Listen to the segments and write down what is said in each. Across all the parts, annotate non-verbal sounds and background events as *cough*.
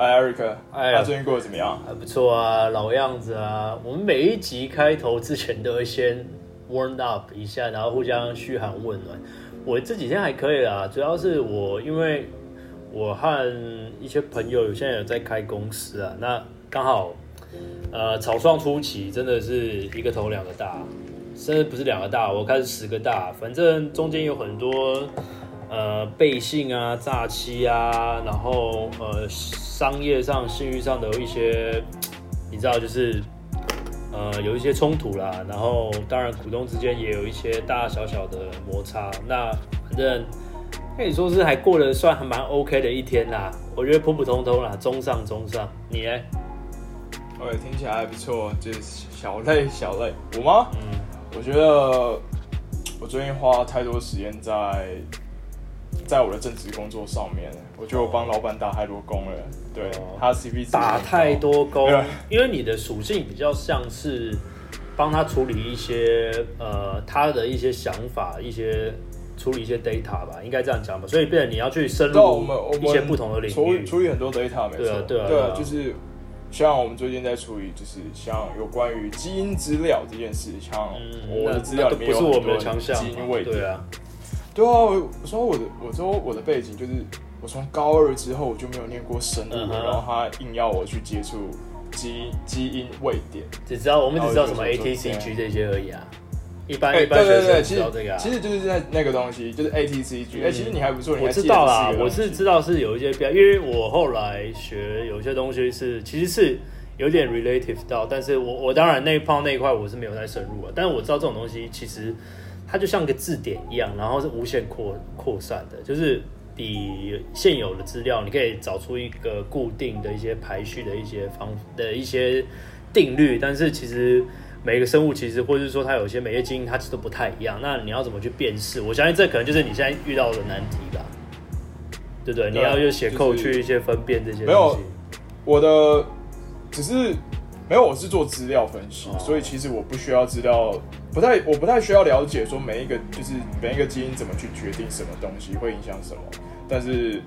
哎，Eric，哎他最近过得怎么样？还不错啊，老样子啊。我们每一集开头之前都会先 warm up 一下，然后互相嘘寒问暖。我这几天还可以啦，主要是我因为我和一些朋友有现在有在开公司啊，那刚好呃草创初期真的是一个头两个大，甚至不是两个大，我开始十个大，反正中间有很多呃背信啊、诈欺啊，然后呃商业上、信誉上的一些，你知道就是。呃，有一些冲突啦，然后当然股东之间也有一些大大小小的摩擦。那反正可以说是还过得算还蛮 OK 的一天啦，我觉得普普通通啦，中上中上。你呢？喂，听起来还不错，就是小累小累。我吗？嗯，我觉得我最近花太多时间在在我的正职工作上面，我觉得我帮老板打太多工了。对哦他 CP 值打太多工，因为你的属性比较像是帮他处理一些呃他的一些想法，一些处理一些 data 吧，应该这样讲吧。所以变成你要去深入一些不同的领域。处理很多 data 没错，对啊对啊对对啊就是像我们最近在处理，就是像有关于基因资料这件事，像嗯，我的那资料里面那都不是我有很多们的强项基因嘛位点，对啊，对啊，我我说我的我说我的背景就是我从高二之后我就没有念过生物，然后他硬要我去接触基基因位点，只知道我们只知道什么 ATCG 这些而已啊。一般哎一般学生知道这个啊。其实就是在那个东西，就是 ATCG，哎、嗯其实你还不错，你我知道啦这，个我是知道是有一些标，因为我后来学有些东西是其实是有点 relative 到，但是我我当然那一泡那一块我是没有太深入啊，但是我知道这种东西其实它就像个字典一样，然后是无限扩扩散的，就是比现有的资料，你可以找出一个固定的一些排序的一些方的一些定律，但是其实。每个生物其实，或者是说它有一些每些基因，它其实都不太一样。那你要怎么去辨识？我相信这可能就是你现在遇到的难题吧，对不对？你要用写扣去一些分辨这些没有。我的只是没有，我是做资料分析，哦所以其实我不需要资料，不太我不太需要了解说每一个就是每一个基因怎么去决定什么东西会影响什么。但是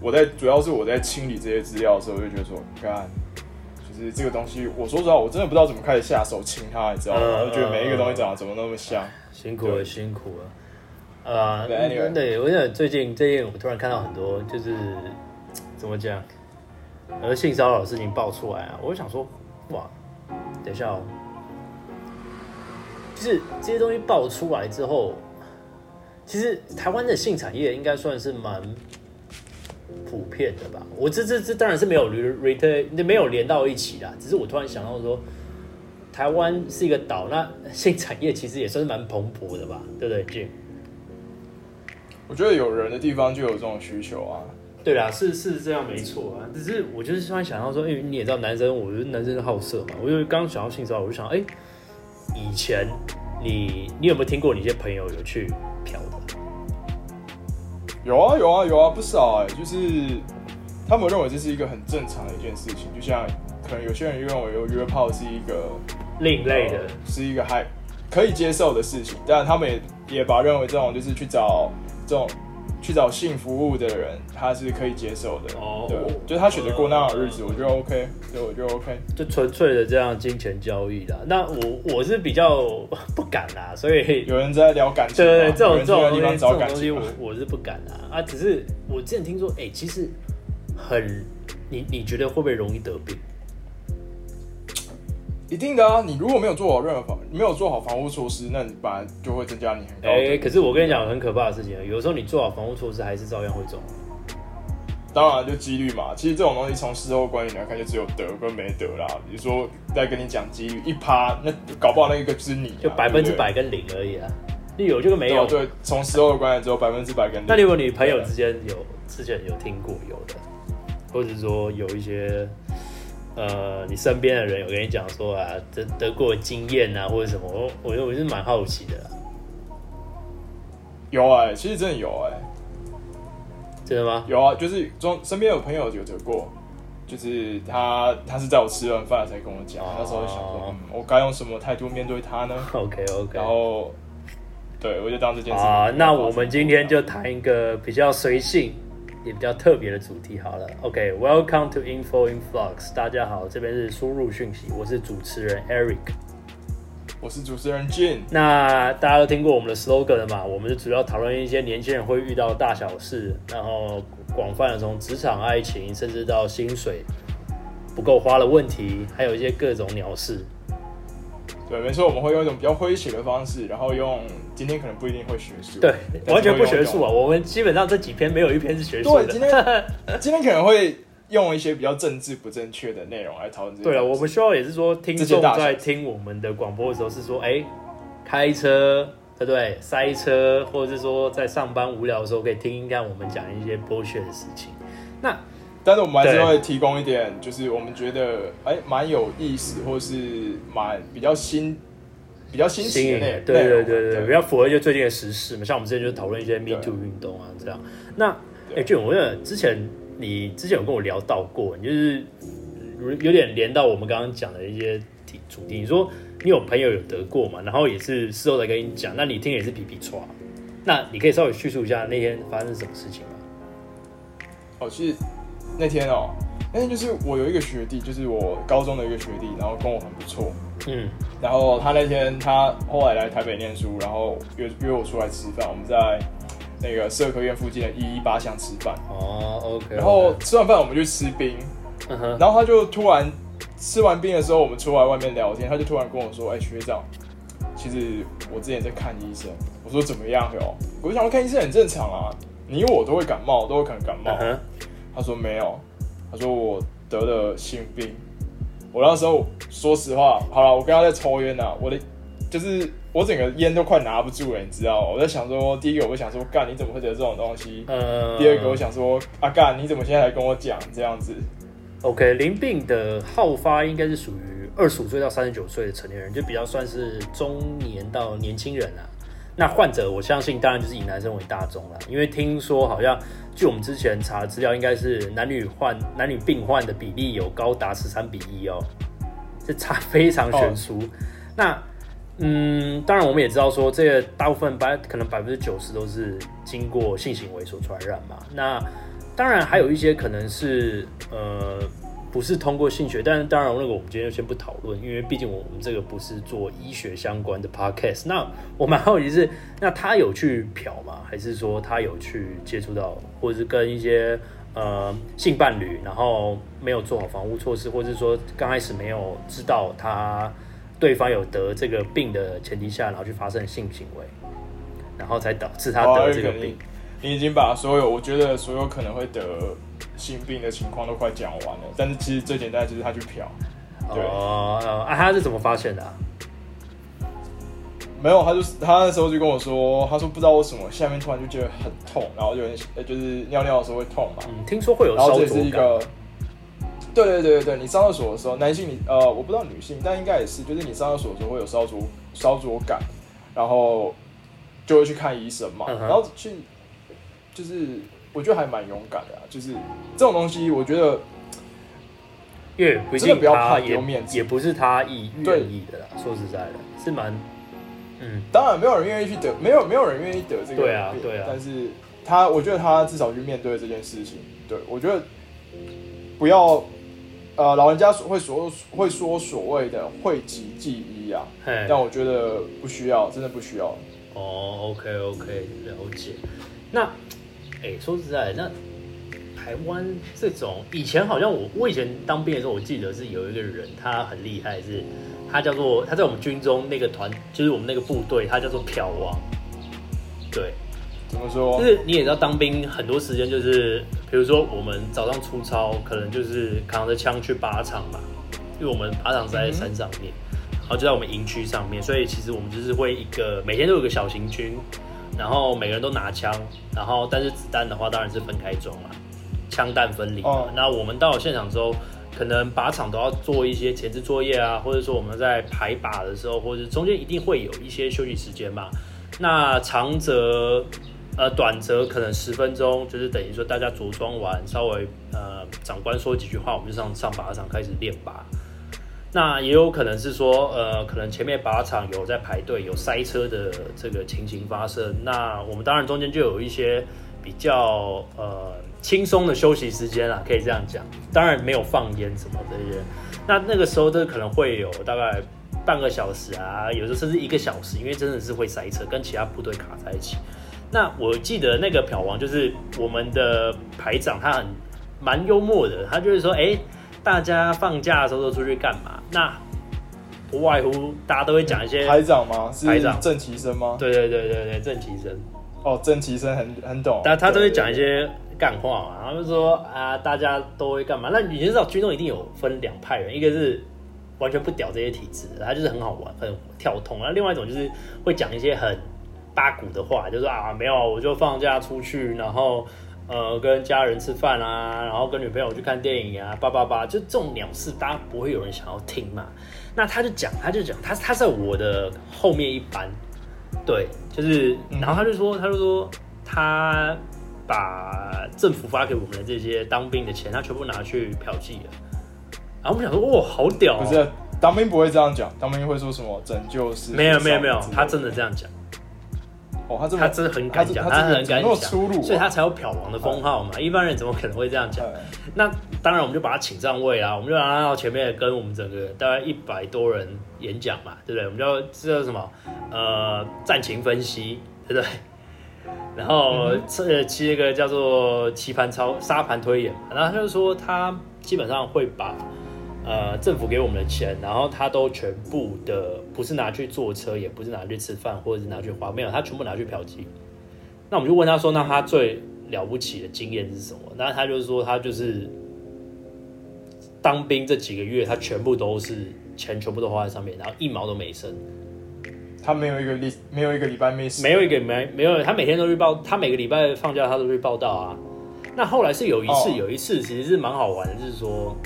我在主要是我在清理这些资料的时候，我就觉得说，看。就是这个东西，我说实话，我真的不知道怎么开始下手清它，你知道吗？嗯我就觉得每一个东西长得怎么那么像。辛苦了，辛苦了。呃，对，anyway 对，我想最近最近我突然看到很多，就是怎么讲，而性骚扰的事情爆出来啊，我就想说，哇，等一下哦，就是这些东西爆出来之后，其实台湾的性产业应该算是蛮普遍的吧。我这这这当然是没有 re re 没有连到一起啦，只是我突然想到说。台湾是一个岛，那性产业其实也算是蛮蓬勃的吧，对不对，Jim？我觉得有人的地方就有这种需求啊。对啦，是是这样没错啊。只是我就是突然想到说，因为你也知道男生，我觉得男生好色嘛，我就刚想到性骚扰，我就想，哎、以前你你有没有听过你一些朋友有去嫖的？有啊有啊有啊，不少哎、就是他们认为这是一个很正常的一件事情，就像可能有些人认为有约炮是一个另类的呃，是一个还可以接受的事情，但他们也也把认为这种就是去找这种去找性服务的人，他是可以接受的。哦对，就是他选择过那样的日子，呃我觉得 OK，对，我觉得 OK。就纯粹的这样金钱交易的。那我我是比较不敢啦，所以有人在聊感情对对对，这种有人在这种东西，这地方找种东西我感情嘛。我是不敢啊啊！只是我之前听说，哎、其实很，你你觉得会不会容易得病？一定的啊，你如果没有做好任何防，没有做好防护措施，那你本来就会增加你很。哎、可是我跟你讲很可怕的事情啊，有时候你做好防护措施，还是照样会中。当然就几率嘛，其实这种东西从事后观点来看，就只有得跟没得啦。比如说在跟你讲几率一趴，那搞不好那一个就是你啊、就百分之百跟零而已啊。你有就跟没有。对从事后的观点只有百分之百跟零。那如果你朋友之间有之前有听过有的，或者说有一些呃你身边的人有跟你讲说啊得得过经验啊或者什么，我我我是蛮好奇的啦。有哎、其实真的有哎、真的吗？有啊，就是中身边有朋友有得过，就是他他是在我吃完饭才跟我讲，哦那时候就想说，嗯，我该用什么态度面对他呢？*laughs* OK OK。然后，对我就当这件事情啊，那我们今天就谈一个比较随性，也比较特别的主题好了。OK，Welcome to Info in Flux，大家好，这边是输入讯息，我是主持人 Eric，我是主持人 Jin。那大家都听过我们的 slogan 了嘛？我们是主要讨论一些年轻人会遇到的大小事，然后广泛的从职场、爱情，甚至到薪水不够花的问题，还有一些各种鸟事。对，没错，我们会用一种比较诙谐的方式，然后用今天可能不一定会学术，对，完全不学术啊。我们基本上这几篇没有一篇是学术的。对，今天今天可能会用一些比较政治不正确的内容来讨论。对啊，我们需要也是说，听众在听我们的广播的时候是说，哎，开车对不对？塞车，或者是说在上班无聊的时候可以听一看我们讲一些剥削的事情。那但是我们还是会提供一点，就是我们觉得哎蛮有意思，或是蛮比较新、比较新奇的内容。对对对对，比较符合一些最近的时事嘛。像我们之前就讨论一些 Me Too 运动啊这样。那哎，俊，我问之前你之前有跟我聊到过，你就是有点连到我们刚刚讲的一些题主题。你说你有朋友有得过嘛？然后也是事后再跟你讲，那你听也是皮皮抓。那你可以稍微叙述一下那天发生什么事情吗？哦，其实。那天哦，那天就是我有一个学弟，就是我高中的一个学弟，然后跟我很不错，嗯，然后他那天他后来来台北念书，然后约约我出来吃饭，我们在那个社科院附近的一一八巷吃饭，哦，OK，然后吃完饭我们去吃冰，然后他就突然吃完冰的时候，我们出来外面聊天，他就突然跟我说，哎，学长，其实我之前在看医生，我说怎么样哟？我就想看医生很正常啊，你我都会感冒，都会可能感冒。他说没有，他说我得了性病。我那时候说实话，好了，我刚刚在抽烟呐，我的就是我整个烟都快拿不住了，你知道？我在想说，第一个我想说，干你怎么会得这种东西？嗯。第二个我想说，啊干你怎么现在来跟我讲这样子？OK，淋病的好发应该是属于二十五岁到三十九岁的成年人，就比较算是中年到年轻人啊。那患者我相信当然就是以男生为大众了，因为听说好像。据我们之前查的资料，应该是男女患男女病患的比例有高达十三比一哦，这差非常悬殊。那嗯，当然我们也知道说，这个大部分百可能百分之九十都是经过性行为所传染嘛。那当然还有一些可能是呃。不是通过性学，但是当然那个我们今天就先不讨论，因为毕竟我们这个不是做医学相关的 podcast。那我蛮好奇是，那他有去嫖吗？还是说他有去接触到，或者是跟一些呃性伴侣，然后没有做好防护措施，或者是说刚开始没有知道他对方有得这个病的前提下，然后去发生性行为，然后才导致他得这个病。你已经把所有我觉得所有可能会得。性病的情况都快讲完了，但是其实最简单就是他去嫖。哦，啊，他是怎么发现的？没有，他就是他那时候就跟我说，他说不知道为什么下面突然就觉得很痛，然后有点就是尿尿的时候会痛嘛。嗯，听说会有烧灼感。对对对对对，你上厕所的时候，男性你呃我不知道女性，但应该也是，就是你上厕所的时候会有烧灼烧灼感，然后就会去看医生嘛，然后去就是。我觉得还蛮勇敢的，就是这种东西，我觉得，因为真的不要怕丢面子，也不是他意愿意的啦。说实在的，是蛮，嗯，当然没有人愿意去得，没有没有人愿意得这个，对啊对啊。但是他，我觉得他至少去面对这件事情。对我觉得不要，呃，老人家会说会说所谓的讳疾忌医啊，但我觉得不需要，真的不需要。哦，OK OK，了解。那。哎，说实在，那台湾这种以前好像我我以前当兵的时候，我记得是有一个人，他很厉害，是他叫做他在我们军中那个团，就是我们那个部队，他叫做漂王。对，怎么说？就是你也知道，当兵很多时间就是，比如说我们早上出操，可能就是扛着枪去靶场嘛，因为我们靶场是在山上面，然后就在我们营区上面，所以其实我们就是会一个每天都有个小型军。然后每个人都拿枪，然后但是子弹的话当然是分开装了，枪弹分离嘛。那我们到了现场之后，可能靶场都要做一些前置作业啊，或者说我们在排靶的时候，或者中间一定会有一些休息时间嘛。那长则呃短则可能十分钟，就是等于说大家着装完，稍微呃长官说几句话，我们就上上靶场开始练靶。那也有可能是说，呃，可能前面靶场有在排队，有塞车的这个情形发生。那我们当然中间就有一些比较呃轻松的休息时间啦，可以这样讲。当然没有放烟什么这些。那那个时候，这可能会有大概半个小时啊，有时候甚至一个小时，因为真的是会塞车，跟其他部队卡在一起。那我记得那个漂王就是我们的排长，他很蛮幽默的，他就是说，哎，大家放假的时候都出去干嘛？那不外乎大家都会讲一些排长吗？是排长郑其生吗？对对对对对，郑其生。哦，郑其生很很懂，但他都会讲一些干话嘛，他们说啊，大家都会干嘛？那你就知道军中一定有分两派人，一个是完全不屌这些体制，他就是很好玩、很跳通；那另外一种就是会讲一些很八股的话，就是啊，没有，我就放假出去，然后呃跟家人吃饭啊，然后跟女朋友去看电影啊，叭叭叭，就这种鸟事，大家不会有人想要听嘛。那他就讲，他就讲，他他在我的后面一班，对，就是，嗯然后他就说，他就说他把政府发给我们的这些当兵的钱，他全部拿去嫖妓了。然后我们想说，哇，好屌、哦！不是当兵不会这样讲，当兵会说什么拯救是没有没有没有，他真的这样讲，哦，他他真的很敢讲，他很敢讲，所以他才有漂王的封号嘛。一般人怎么可能会这样讲？哎那当然，我们就把他请上位啦，我们就让他到前面跟我们整个大概一百多人演讲嘛，对不对？我们就这叫什么？呃，战情分析，对不对？*laughs* 然后嗯这这个叫做棋盘操沙盘推演嘛，然后他就说他基本上会把呃政府给我们的钱，然后他都全部的不是拿去坐车，也不是拿去吃饭，或者是拿去花，没有，他全部拿去嫖妓。那我们就问他说，那他最了不起的经验是什么？那他就是说，他就是当兵这几个月，他全部都是钱全部都花在上面，然后一毛都没剩，他没有一个礼没有一个礼拜 miss，没有一个没没有，他每天都去报，他每个礼拜放假他都去报道啊。那后来是有一次，哦有一次其实是蛮好玩的，就是说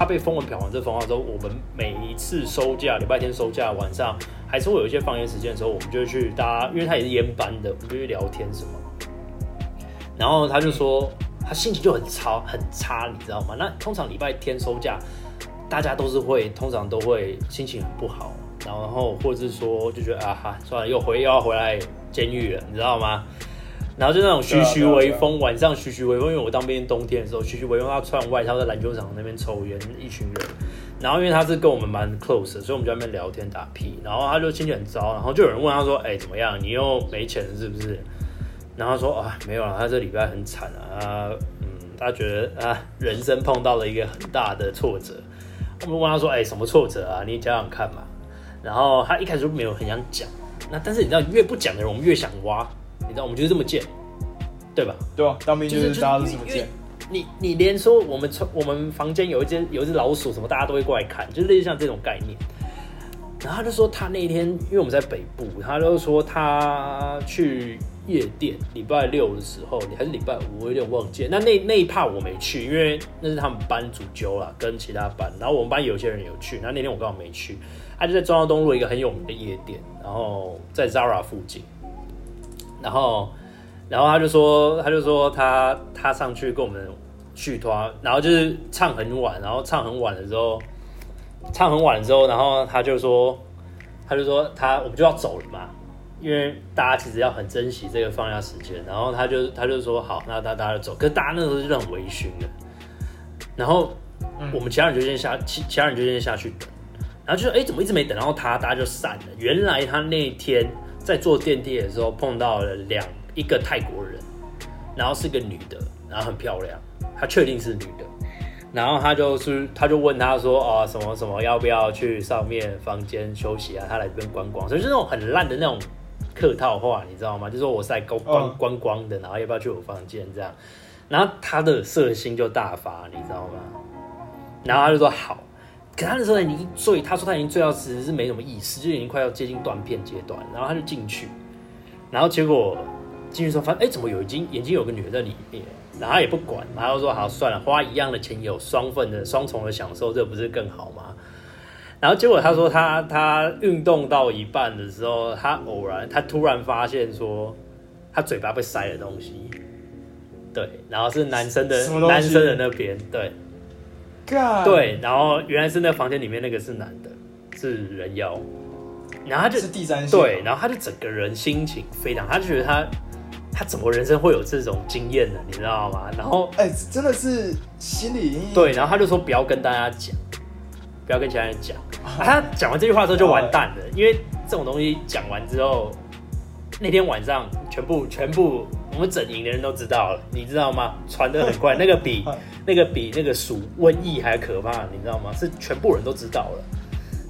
他被封文嫖完这封号之后，我们每一次收假，礼拜天收假晚上还是会有一些放烟时间的时候，我们就会去搭，因为他也是烟班的，我们就去聊天什么。然后他就说他心情就很差很差，你知道吗？那通常礼拜天收假，大家都是会通常都会心情很不好，然后或者是说就觉得啊哈算了又回又要回来监狱了，你知道吗？然后就那种徐徐微风，晚上徐徐微风，因为我当兵冬天的时候，徐徐微风，他穿外套在篮球场那边抽烟，一群人。然后因为他是跟我们蛮 close 的，所以我们就在那边聊天打屁。然后他就心情很糟，然后就有人问他说：“哎、怎么样？你又没钱了是不是？”然后他说：“啊，没有了，他这礼拜很惨啊，他嗯，他觉得啊，人生碰到了一个很大的挫折。”我们问他说：“哎、什么挫折啊？你讲讲看嘛。”然后他一开始就没有很想讲，那但是你知道，越不讲的人，我们越想挖，你知道，我们就是这么贱，对吧？对吧？当兵就就是是大家都这么贱，你你连说我们从我们房间有一只有一只老鼠什么，大家都会过来看，就是类似像这种概念。然后他就说他那一天，因为我们在北部，他就说他去夜店，礼拜六的时候还是礼拜五，我有点忘记。那那那一趴我没去，因为那是他们班主揪啦，跟其他班。然后我们班有些人有去，然后那天我刚好没去。他就在中央东路一个很有名的夜店，然后在 Zara 附近。然后，然后他就说，他就说他他上去跟我们续拖，然后就是唱很晚，然后唱很晚的时候，唱很晚之后，然后他就说，他就说他我们就要走了嘛，因为大家其实要很珍惜这个放假时间，然后他就他就说好，那大大家就走，可是大家那时候就很微醺的，然后我们其他人就先下，其其他人就先下去等，然后就说哎、怎么一直没等到他，大家就散了。原来他那天在坐电梯的时候碰到了两一个泰国人，然后是个女的，然后很漂亮，她确定是女的。然后她就是，她就问她说，哦，什么什么，要不要去上面房间休息啊？她来这边观光，所以就是那种很烂的那种客套话，你知道吗？就说我是来观观光的，然后要不要去我房间这样？然后他的色心就大发，你知道吗？然后他就说好，可他那时候已经醉，他说他已经醉到其实是没什么意思，就已经快要接近断片阶段，然后他就进去，然后结果进去之后发现，哎，怎么有已经眼睛有个女的在里面？然后他也不管，然后说好算了，花一样的钱有双份的双重的享受，这不是更好吗？然后结果他说他他运动到一半的时候，他偶然他突然发现说他嘴巴被塞了东西，对，然后是男生的男生的那边，对干，对，然后原来是那房间里面那个是男的，是人妖，然后他就是第三性，对，，然后他就整个人心情非常，他就觉得他他怎么人生会有这种经验呢？你知道吗？然后哎、真的是心理阴影。对，然后他就说不要跟大家讲，不要跟其他人讲。啊他讲完这句话之后就完蛋了，因为这种东西讲完之后，那天晚上全部全部我们整营的人都知道了，你知道吗？*laughs* 传的很快，那个比 *laughs* 那个比那个鼠瘟疫还可怕，你知道吗？是全部人都知道了。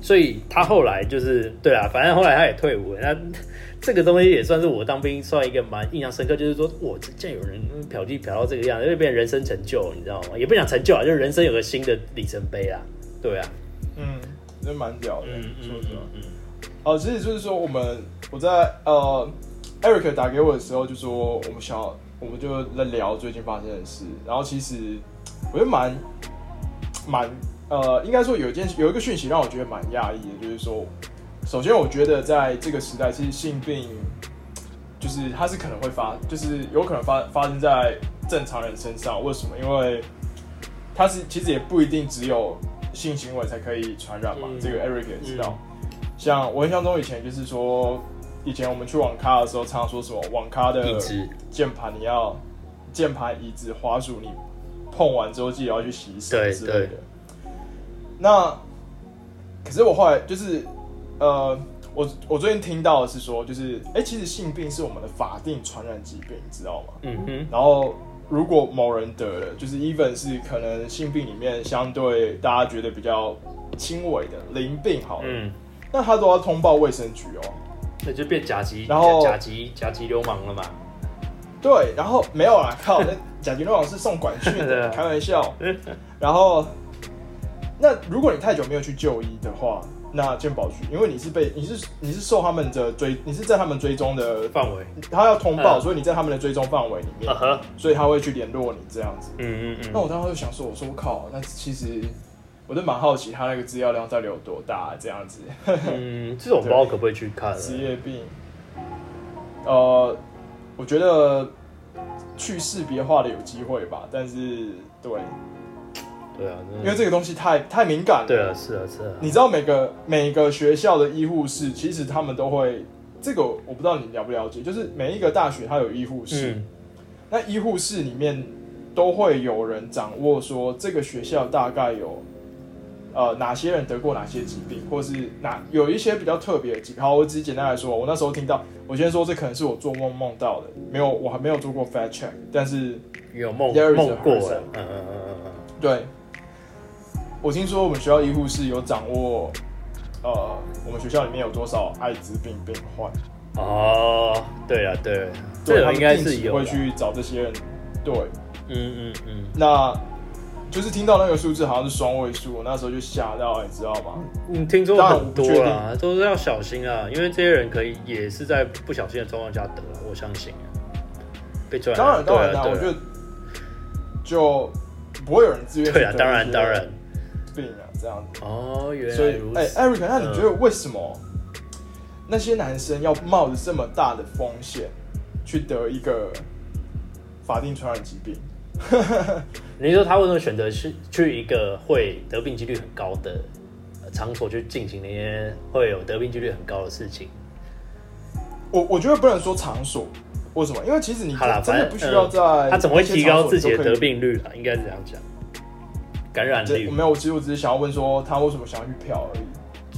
所以他后来就是对啊，反正后来他也退伍了。那 *laughs* 这个东西也算是我当兵算一个蛮印象深刻，就是说，我竟然有人嫖妓嫖到这个样子，就变成人生成就，你知道吗？也不想成就啊，就是人生有个新的里程碑啊。对啊，嗯，真蛮屌的。嗯嗯。嗯，哦，其实就是说，我们我在呃，Eric 打给我的时候，就说我们想，我们就在聊最近发生的事。然后其实我觉得蛮蛮呃，应该说有一件有一个讯息让我觉得蛮讶异的，就是说，首先我觉得在这个时代，其实性病就是它是可能会发，就是有可能发发生在正常人身上。为什么？因为它是其实也不一定只有性行为才可以传染嘛。这个 Eric 也知道。像我印象中以前就是说，以前我们去网咖的时候，常常说什么网咖的键盘你要键盘、椅子、滑鼠，你碰完之后记得要去洗手对之类的。那可是我后来就是呃，我我最近听到的是说，就是哎、诶其实性病是我们的法定传染疾病，你知道吗？嗯哼，然后如果某人得了，就是 even 是可能性病里面相对大家觉得比较轻微的淋病好了，嗯，那他都要通报卫生局哦。那就变甲级，然后甲级甲级流氓了嘛。对，然后没有啦，靠，那甲级流氓是送管训的，啊 *laughs* 开玩笑。然后，那如果你太久没有去就医的话，那健保局，因为你是被你是你是受他们的追，你是在他们追踪的，范围，他要通报，嗯所以你在他们的追踪范围里面所以他会去联络你这样子。嗯嗯嗯，那我当时就想说，我说我靠，那其实我就蛮好奇他那个资料量到底有多大这样子。*laughs* 嗯，这种我不知道可不可以去看职。业病，呃，我觉得去识别化的有机会吧，但是对，对啊，因为这个东西太太敏感了。对啊，是啊是啊，你知道每个每个学校的医护室，其实他们都会，这个我不知道你了不了解，就是每一个大学它有医护室，嗯那医护室里面都会有人掌握说这个学校大概有。呃，哪些人得过哪些疾病，或是哪有一些比较特别的疾病？好，我只是简单来说，我那时候听到，我先说这可能是我做梦梦到的，没有，我还没有做过 fact check，但是有梦梦过了，嗯嗯嗯嗯对，我听说我们学校医护室有掌握，呃，我们学校里面有多少艾滋病病患，嗯，哦，对啊对，这对，他应该是有，会去找这些人，对，嗯嗯嗯，那就是听到那个数字好像是双位数，我那时候就吓到，你知道吗？嗯，听说很多啦，都是要小心啊，因为这些人可以也是在不小心的状况下得，我相信啊，被传染，当然，当然，我觉得就不会有人自愿对啊，当然当然，病啊，这样子。哦，原所以，哎、来如此，e r i c 那你觉得为什么那些男生要冒着这么大的风险去得一个法定传染疾病？*laughs* 你说他为什么选择去去一个会得病几率很高的呃场所去进行那些会有得病几率很高的事情？我我觉得不能说场所，为什么？因为其实你好啦，真的不需要在、嗯他怎么会提高自己的得？病率啊？应该是这样讲，感染率这我没有，其实我只是想要问说他为什么想要去嫖而已。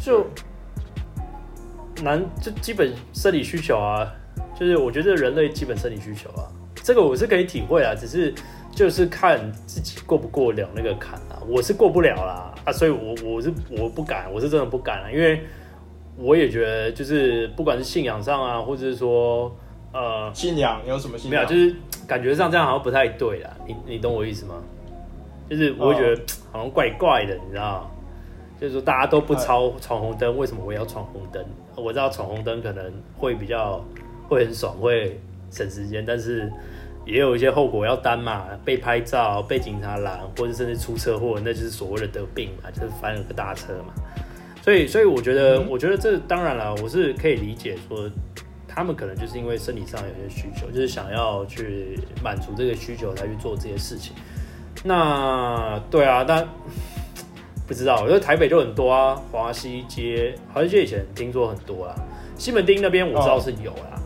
就难就基本生理需求啊，就是我觉得人类基本生理需求啊，这个我是可以体会啊，只是就是看自己过不过了那个坎啊，我是过不了啦啊，所以我我是我不敢，我是真的不敢啊，因为我也觉得就是不管是信仰上啊，或者是说呃信仰有什么信仰没有，仰？就是感觉上这样好像不太对啦，你你懂我意思吗？就是我会觉得好像怪怪的，你知道？就是说大家都不超闯红灯，为什么我也要闯红灯？我知道闯红灯可能会比较会很爽，会省时间，但是也有一些后果要担嘛，被拍照、被警察拦，或者甚至出车祸，那就是所谓的得病嘛，就是翻了个大车嘛。所以，所以我觉得，嗯我觉得这当然了，我是可以理解说，他们可能就是因为生理上有些需求，就是想要去满足这个需求才去做这些事情。那对啊，但不知道，我觉得台北就很多啊，华西街，华西街以前听说很多啦，西门町那边我知道是有啦。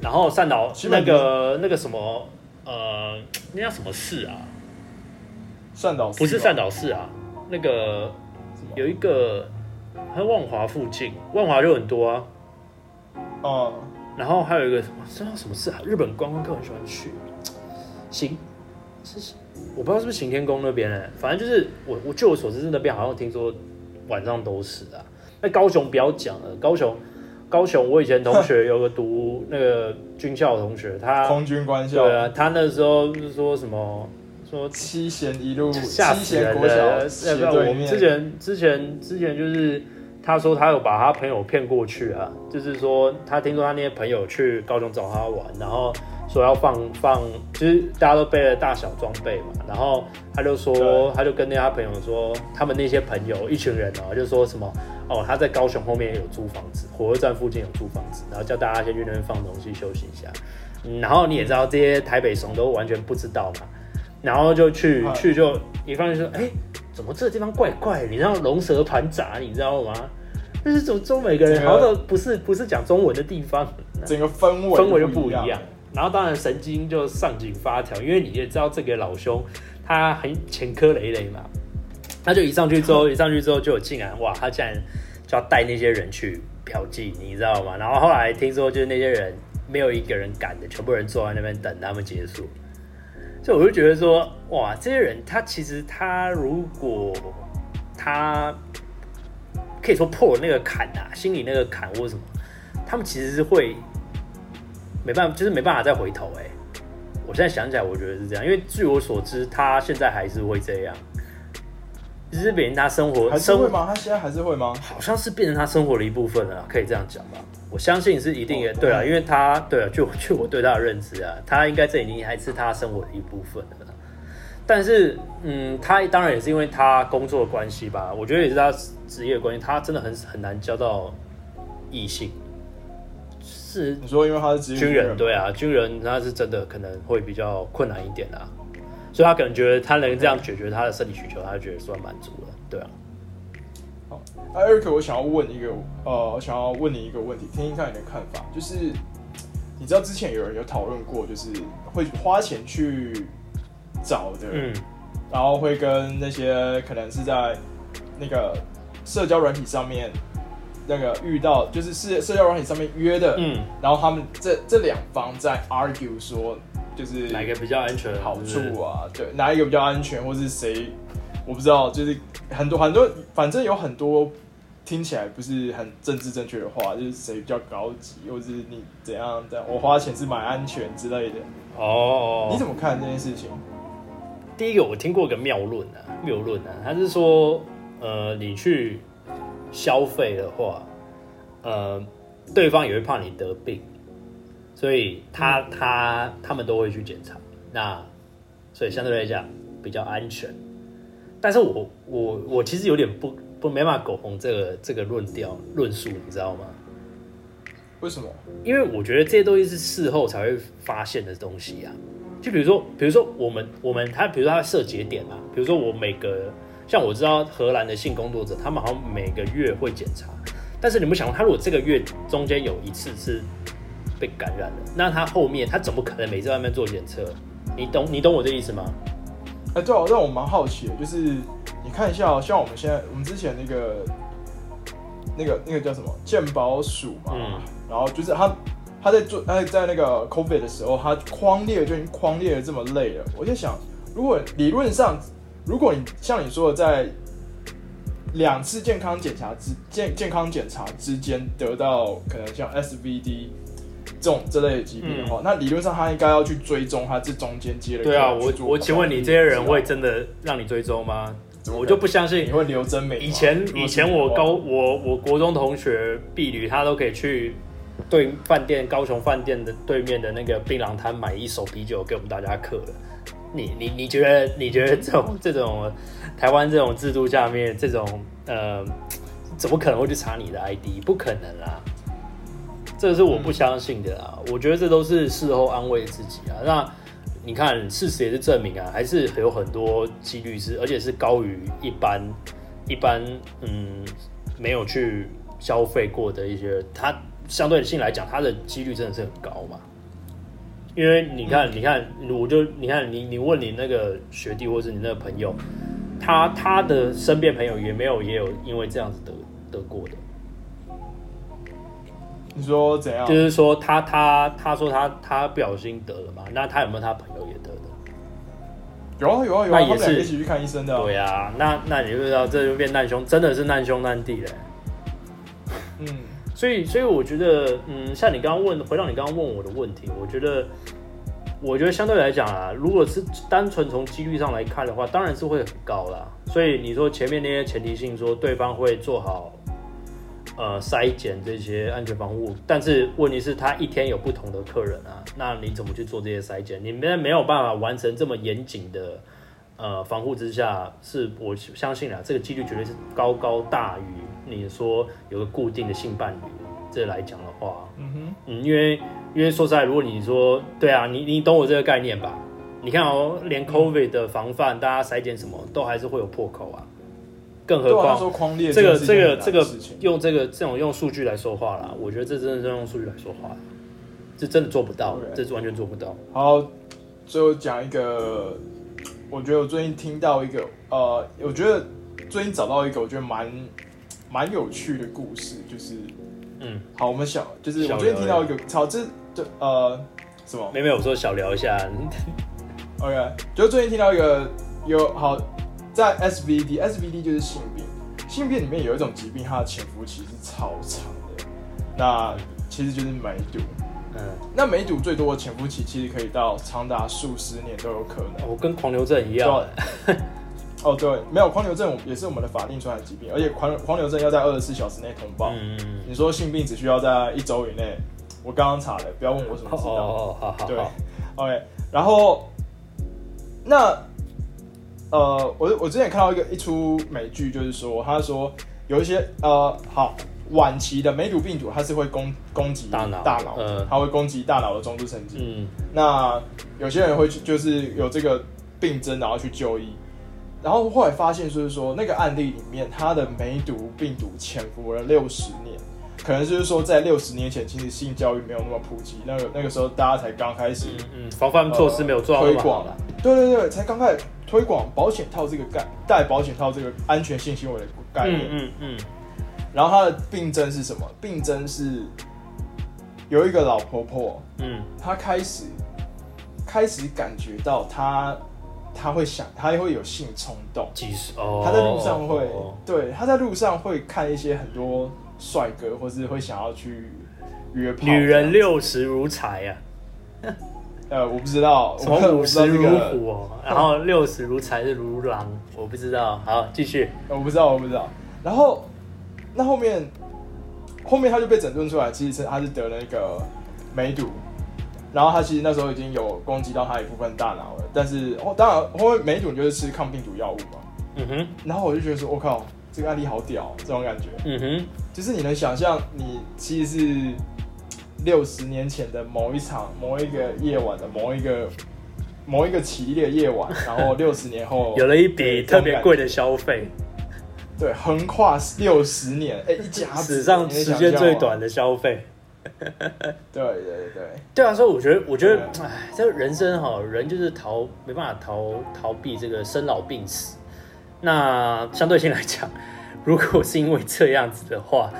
然后善导那个那个什么呃，那叫什么市啊？善导不是吗善导市啊，那个有一个在万华附近，万华就很多啊。哦，然后还有一个什么，这叫什么市啊？日本观光客很喜欢去，行，是我不知道是不是行天宫那边哎、反正就是我我据我所知，那边好像听说晚上都是啊。那高雄不要讲了，高雄高雄，我以前同学有个读那个军校的同学，他空军官校对啊，他那时候是说什么说七贤一路吓七贤死人国小的。斜要不对我们之前之前之前就是他说他有把他朋友骗过去啊，就是说他听说他那些朋友去高雄找他玩，然后说要放放，其实大家都背了大小装备嘛，然后他就说他就跟那他朋友说，他们那些朋友一群人哦、就说什么哦他在高雄后面有租房子，火车站附近有租房子，然后叫大家先去那边放东西休息一下。嗯然后你也知道这些台北怂都完全不知道嘛，然后就去嗯去就一放就说，哎、怎么这个地方怪怪的？你知道龙蛇盘杂，你知道吗？就是怎么中美个人好像都不是不是讲中文的地方，整个氛围氛围就不不一样。然后当然神经就上紧发条，因为你也知道这个老兄他很前科累累嘛，他就一上去之后，*laughs* 一上去之后就有竟然哇，他竟然就要带那些人去嫖妓，你知道吗？然后后来听说就是那些人没有一个人敢的，全部人坐在那边等他们结束。所以我就觉得说，哇，这些人他其实他如果他可以说破了那个坎啊，心里那个坎或者什么，他们其实是会没办法，就是没办法再回头、哎，我现在想起来，我觉得是这样，因为据我所知，他现在还是会这样，只是变成他生活生还是会吗？他现在还是会吗？好像是变成他生活的一部分了，可以这样讲吧？我相信是一定也，哦对啊，因为他对啊，据我据我对他的认知啊，他应该这已经还是他生活的一部分了。但是，嗯，他当然也是因为他工作的关系吧，我觉得也是他职业的关系，他真的很很难交到异性。是你说因为他是军人，对啊，军人他是真的可能会比较困难一点啊，所以他可能觉得他能这样解决他的生理需求，他就觉得算满足了，对啊。好，那 Eric，我想要问一个，呃，我想要问你一个问题，听听看你的看法。就是你知道之前有人有讨论过，就是会花钱去找的，嗯，然后会跟那些可能是在那个社交软体上面那个遇到，就是社社交软体上面约的，嗯，然后他们这这两方在 argue 说，就是哪个比较安全？好处啊，对，哪一个比较安全，或是谁，我不知道，就是很多很多，反正有很多听起来不是很政治正确的话，就是谁比较高级，或是你怎样的，我花钱是买安全之类的，哦，你怎么看这件事情？第一个我听过一个谬论啊，谬论啊，他是说，呃，你去消费的话，呃，对方也会怕你得病，所以他、他他们都会去检查，那所以相对来讲比较安全。但是我我我其实有点不不没办法苟同这个这个论调论述，你知道吗？为什么？因为我觉得这些东西是事后才会发现的东西啊。就比如说，比如说我们我们他，比如说他设节点啊，比如说我每个像我知道荷兰的性工作者，他们好像每个月会检查，但是你们想，他如果这个月中间有一次是被感染了，那他后面他怎么可能每次外面做检测？你懂你懂我这意思吗？哎、对啊，让我蛮好奇的，就是你看一下、哦，像我们现在我们之前那个那个那个叫什么健保署嘛，嗯然后就是他他在做他在那个 COVID 的时候，他框列就已经框列的这么累了，我就想，如果理论上，如果你像你说的在两次健康检查之健健康检查之间得到可能像 SVD 这种这类的疾病的话，那理论上他应该要去追踪他这中间接的对啊，我我请问你这些人会真的让你追踪吗？我就不相信你会留真美？以前以前我高我我国中同学婢女，她都可以去对饭店高雄饭店的对面的那个槟榔摊买一手啤酒给我们大家喝了。你你你觉得你觉得这种这种台湾这种制度下面这种呃，怎么可能会去查你的 ID？不可能啦，这个是我不相信的啦。我觉得这都是事后安慰自己啊。那你看，事实也是证明啊，还是有很多几率是，而且是高于一般一般嗯没有去消费过的一些人，他相对性来讲，它的几率真的是很高嘛。因为你看，你看，我就你看你你问你那个学弟或是你那个朋友，他他的身边朋友也没有也有因为这样子得得过的。你说怎样？就是说他他他说他他不小心得了嘛？那他有没有他朋友也得的？有啊有啊有啊，他们俩一起去看医生的。对啊，那那你就知道这就变难兄，真的是难兄难弟嘞。嗯，所以所以我觉得，嗯，像你刚刚问，回到你刚刚问我的问题，我觉得我觉得相对来讲啊，如果是单纯从几率上来看的话，当然是会很高啦。所以你说前面那些前提性，说对方会做好。呃，筛检这些安全防护，但是问题是，他一天有不同的客人啊，那你怎么去做这些筛检？你们没有办法完成这么严谨的呃防护之下，是我相信啊，这个几率绝对是高高大于你说有个固定的性伴侣这来讲的话，嗯哼，嗯，因为因为说实在，如果你说对啊，你你懂我这个概念吧？你看哦，连 COVID 的防范，大家筛检什么都还是会有破口啊。更何况这个这个这个用这个这种用数据来说话啦，我觉得这真的是用数据来说话，这真的做不到，这是完全做不到。好，最后讲一个，我觉得我最近听到一个，呃，我觉得最近找到一个我觉得蛮蛮有趣的故事，就是，嗯，好，我们小就是我最近听到一个，好，这这呃什么？没没我说小聊一下，*laughs* OK，就最近听到一个有好。在 SVD，SVD 就是性病，性病里面有一种疾病，它的潜伏期是超长的，那其实就是梅毒。嗯，那梅毒最多的潜伏期其实可以到长达数十年都有可能。我跟狂牛症一样。哦，对，没有狂牛症也是我们的法定传染疾病，而且狂狂牛症要在二十四小时内通报。嗯嗯你说性病只需要在一周以内，我刚刚查的，不要问我怎么知道。哦，好好。对，*laughs* OK，然后那。呃，我我之前看到一个一出美剧，就是说，他说有一些呃，好晚期的梅毒病毒，它是会攻攻击大脑，大脑，嗯，它会攻击大脑的中枢神经，嗯，那有些人会去，就是有这个病症，然后去就医，然后后来发现，就是说那个案例里面，他的梅毒病毒潜伏了六十年，可能就是说在六十年前，其实性教育没有那么普及，那个那个时候大家才刚开始，嗯，防范措施没有做好推广，对对对，才刚开始。推广保险套这个概带保险套这个安全性行为的概念，嗯嗯，然后他的病症是什么？病症是有一个老婆婆，嗯，她开始开始感觉到她她会想，他会有性冲动，其实哦，他在路上会，对，他在路上会看一些很多帅哥，或是会想要去约炮，女人六十如柴呀。*laughs* 呃，我不知道，从五十如虎哦，然后六十如豺是如狼，我不知道。好，继续。我不知道，我不知道。然后，那后面，后面他就被诊断出来，其实是他是得了一个梅毒，然后他其实那时候已经有攻击到他一部分大脑了。但是，哦，当然，后面梅毒就是吃抗病毒药物嘛。嗯哼。然后我就觉得说，我靠，这个案例好屌，这种感觉。嗯哼。就是你能想象，你其实是。六十年前的某一场、某一个夜晚的某一个、某一个奇丽的夜晚，*laughs* 然后六十年后 *laughs* 有了一笔特别贵的消费，对，横跨六十年，哎，一家史上时间最短的消费，*laughs* 对对对对啊，所以我觉得，我觉得，哎，这人生哈，人就是逃没办法逃逃避这个生老病死。那相对性来讲，如果是因为这样子的话。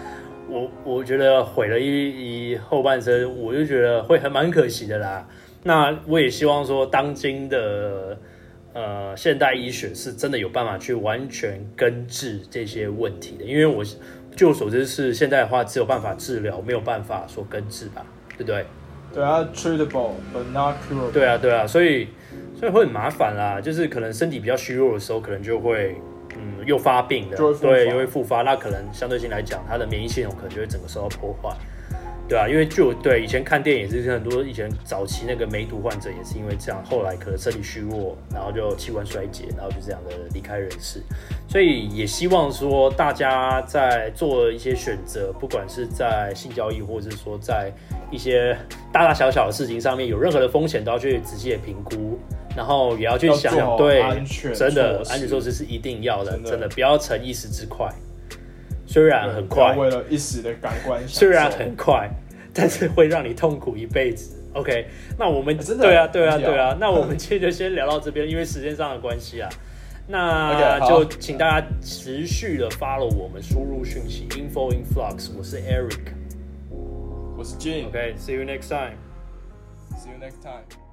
我我觉得毁了一一后半生，我就觉得会很蛮可惜的啦。那我也希望说，当今的呃现代医学是真的有办法去完全根治这些问题的，因为我据我所知是现在的话只有办法治疗，没有办法说根治吧，对不对？对啊，treatable but not curable。对啊，对啊，所以所以会很麻烦啦，就是可能身体比较虚弱的时候，可能就会。嗯，又发病的，对，又会复发，那可能相对性来讲，它的免疫系统可能就会整个受到破坏，对啊，因为就对以前看电影是很多以前早期那个梅毒患者也是因为这样，后来可能身体虚弱，然后就器官衰竭，然后就这样的离开人世，所以也希望说大家在做一些选择，不管是在性交易，或者是说在一些大大小小的事情上面有任何的风险，都要去仔细的评估。然后也要去想想，对，真的安全措施是一定要的，真的不要逞一时之快。所虽然很快，为了一时的感官，虽然很快，但是会让你痛苦一辈子。OK，那我们真的对啊，对啊，对啊，那我们今天就先聊到这边，因为时间上的关系啊，那就请大家持续的 follow 我们，输入讯息 info in flux。我是 Eric，我是 Jim。OK，see you next time。See you next time.